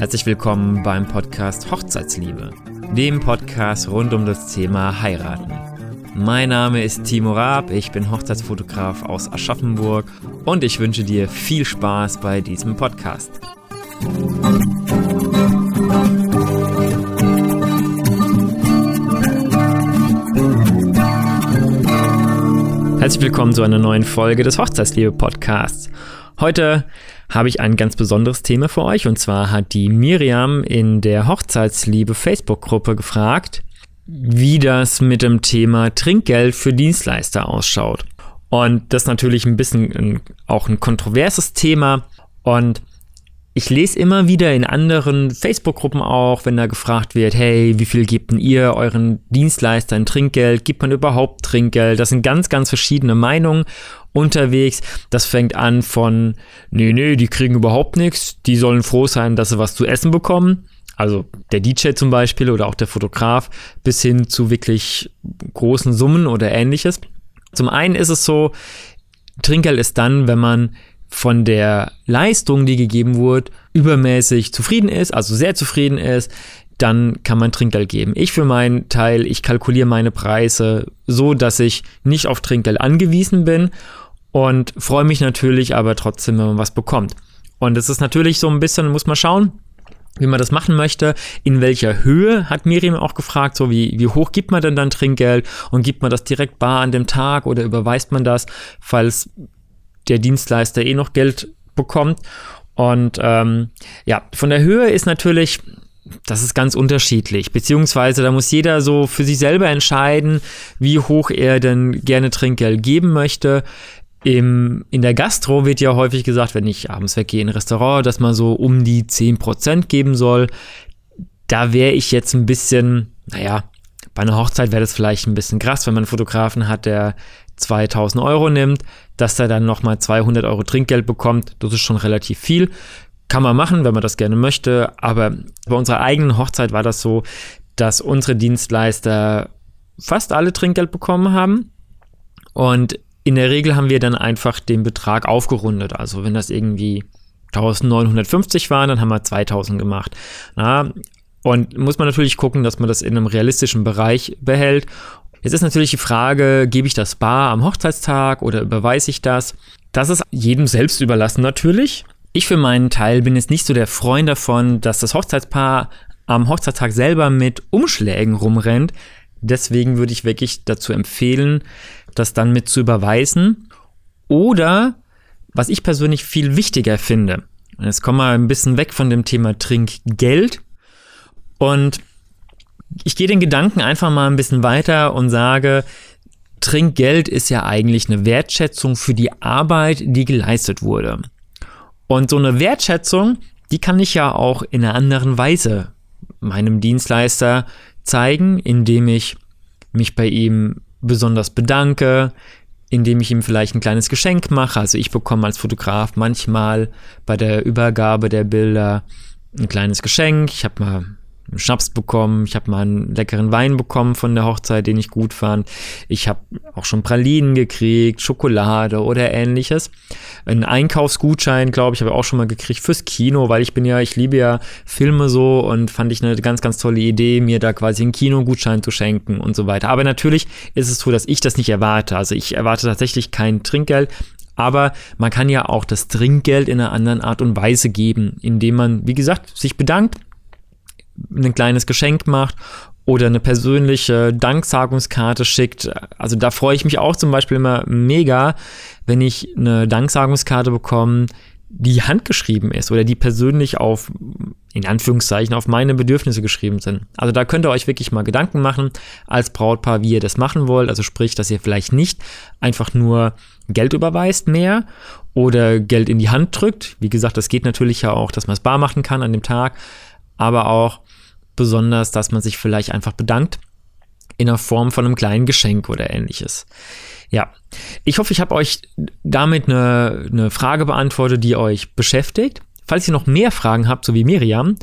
Herzlich willkommen beim Podcast Hochzeitsliebe, dem Podcast rund um das Thema Heiraten. Mein Name ist Timo Raab, ich bin Hochzeitsfotograf aus Aschaffenburg und ich wünsche dir viel Spaß bei diesem Podcast. Herzlich willkommen zu einer neuen Folge des Hochzeitsliebe Podcasts. Heute habe ich ein ganz besonderes Thema für euch und zwar hat die Miriam in der Hochzeitsliebe Facebook-Gruppe gefragt, wie das mit dem Thema Trinkgeld für Dienstleister ausschaut. Und das ist natürlich ein bisschen auch ein kontroverses Thema und ich lese immer wieder in anderen Facebook-Gruppen auch, wenn da gefragt wird, hey, wie viel gebt denn ihr euren Dienstleistern Trinkgeld? Gibt man überhaupt Trinkgeld? Das sind ganz, ganz verschiedene Meinungen unterwegs. Das fängt an von, nee, nee, die kriegen überhaupt nichts. Die sollen froh sein, dass sie was zu essen bekommen. Also der DJ zum Beispiel oder auch der Fotograf bis hin zu wirklich großen Summen oder ähnliches. Zum einen ist es so, Trinkgeld ist dann, wenn man von der Leistung, die gegeben wurde, übermäßig zufrieden ist, also sehr zufrieden ist, dann kann man Trinkgeld geben. Ich für meinen Teil, ich kalkuliere meine Preise so, dass ich nicht auf Trinkgeld angewiesen bin und freue mich natürlich aber trotzdem, wenn man was bekommt. Und es ist natürlich so ein bisschen, muss man schauen, wie man das machen möchte, in welcher Höhe, hat Miriam auch gefragt, so wie, wie hoch gibt man denn dann Trinkgeld und gibt man das direkt bar an dem Tag oder überweist man das, falls der Dienstleister eh noch Geld bekommt. Und ähm, ja, von der Höhe ist natürlich, das ist ganz unterschiedlich, beziehungsweise da muss jeder so für sich selber entscheiden, wie hoch er denn gerne Trinkgeld geben möchte. Im, in der Gastro wird ja häufig gesagt, wenn ich abends weggehe in ein Restaurant, dass man so um die 10% geben soll. Da wäre ich jetzt ein bisschen, naja, bei einer Hochzeit wäre das vielleicht ein bisschen krass, wenn man einen Fotografen hat, der 2000 Euro nimmt, dass er dann nochmal 200 Euro Trinkgeld bekommt. Das ist schon relativ viel. Kann man machen, wenn man das gerne möchte. Aber bei unserer eigenen Hochzeit war das so, dass unsere Dienstleister fast alle Trinkgeld bekommen haben. Und in der Regel haben wir dann einfach den Betrag aufgerundet. Also wenn das irgendwie 1950 waren, dann haben wir 2000 gemacht. Na, und muss man natürlich gucken, dass man das in einem realistischen Bereich behält. Jetzt ist natürlich die Frage, gebe ich das bar am Hochzeitstag oder überweise ich das? Das ist jedem selbst überlassen natürlich. Ich für meinen Teil bin jetzt nicht so der Freund davon, dass das Hochzeitspaar am Hochzeitstag selber mit Umschlägen rumrennt. Deswegen würde ich wirklich dazu empfehlen, das dann mit zu überweisen. Oder, was ich persönlich viel wichtiger finde, jetzt kommen wir ein bisschen weg von dem Thema Trinkgeld und ich gehe den Gedanken einfach mal ein bisschen weiter und sage, Trinkgeld ist ja eigentlich eine Wertschätzung für die Arbeit, die geleistet wurde. Und so eine Wertschätzung, die kann ich ja auch in einer anderen Weise meinem Dienstleister zeigen, indem ich mich bei ihm besonders bedanke, indem ich ihm vielleicht ein kleines Geschenk mache. Also ich bekomme als Fotograf manchmal bei der Übergabe der Bilder ein kleines Geschenk. Ich habe mal Schnaps bekommen, ich habe mal einen leckeren Wein bekommen von der Hochzeit, den ich gut fand. Ich habe auch schon Pralinen gekriegt, Schokolade oder ähnliches. Ein Einkaufsgutschein, glaube ich, habe ich auch schon mal gekriegt fürs Kino, weil ich bin ja, ich liebe ja Filme so und fand ich eine ganz, ganz tolle Idee, mir da quasi einen Kinogutschein zu schenken und so weiter. Aber natürlich ist es so, dass ich das nicht erwarte. Also ich erwarte tatsächlich kein Trinkgeld, aber man kann ja auch das Trinkgeld in einer anderen Art und Weise geben, indem man, wie gesagt, sich bedankt ein kleines Geschenk macht oder eine persönliche Danksagungskarte schickt. Also da freue ich mich auch zum Beispiel immer mega, wenn ich eine Danksagungskarte bekomme, die handgeschrieben ist oder die persönlich auf, in Anführungszeichen, auf meine Bedürfnisse geschrieben sind. Also da könnt ihr euch wirklich mal Gedanken machen als Brautpaar, wie ihr das machen wollt. Also sprich, dass ihr vielleicht nicht einfach nur Geld überweist mehr oder Geld in die Hand drückt. Wie gesagt, das geht natürlich ja auch, dass man es bar machen kann an dem Tag, aber auch besonders, dass man sich vielleicht einfach bedankt in der Form von einem kleinen Geschenk oder ähnliches. Ja, ich hoffe, ich habe euch damit eine, eine Frage beantwortet, die euch beschäftigt. Falls ihr noch mehr Fragen habt, so wie Miriam,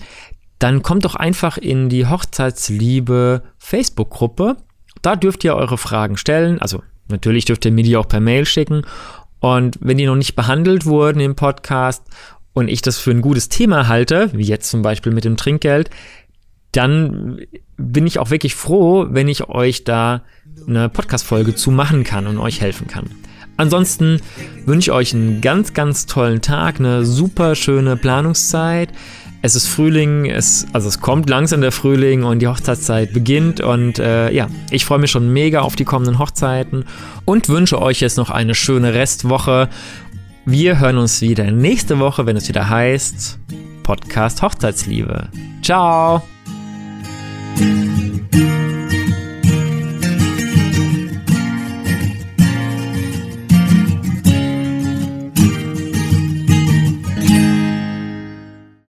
dann kommt doch einfach in die Hochzeitsliebe Facebook-Gruppe. Da dürft ihr eure Fragen stellen. Also natürlich dürft ihr mir die auch per Mail schicken. Und wenn die noch nicht behandelt wurden im Podcast und ich das für ein gutes Thema halte, wie jetzt zum Beispiel mit dem Trinkgeld, dann bin ich auch wirklich froh, wenn ich euch da eine Podcast-Folge zu machen kann und euch helfen kann. Ansonsten wünsche ich euch einen ganz, ganz tollen Tag, eine super schöne Planungszeit. Es ist Frühling, es, also es kommt langsam der Frühling und die Hochzeitszeit beginnt. Und äh, ja, ich freue mich schon mega auf die kommenden Hochzeiten und wünsche euch jetzt noch eine schöne Restwoche. Wir hören uns wieder nächste Woche, wenn es wieder heißt Podcast Hochzeitsliebe. Ciao!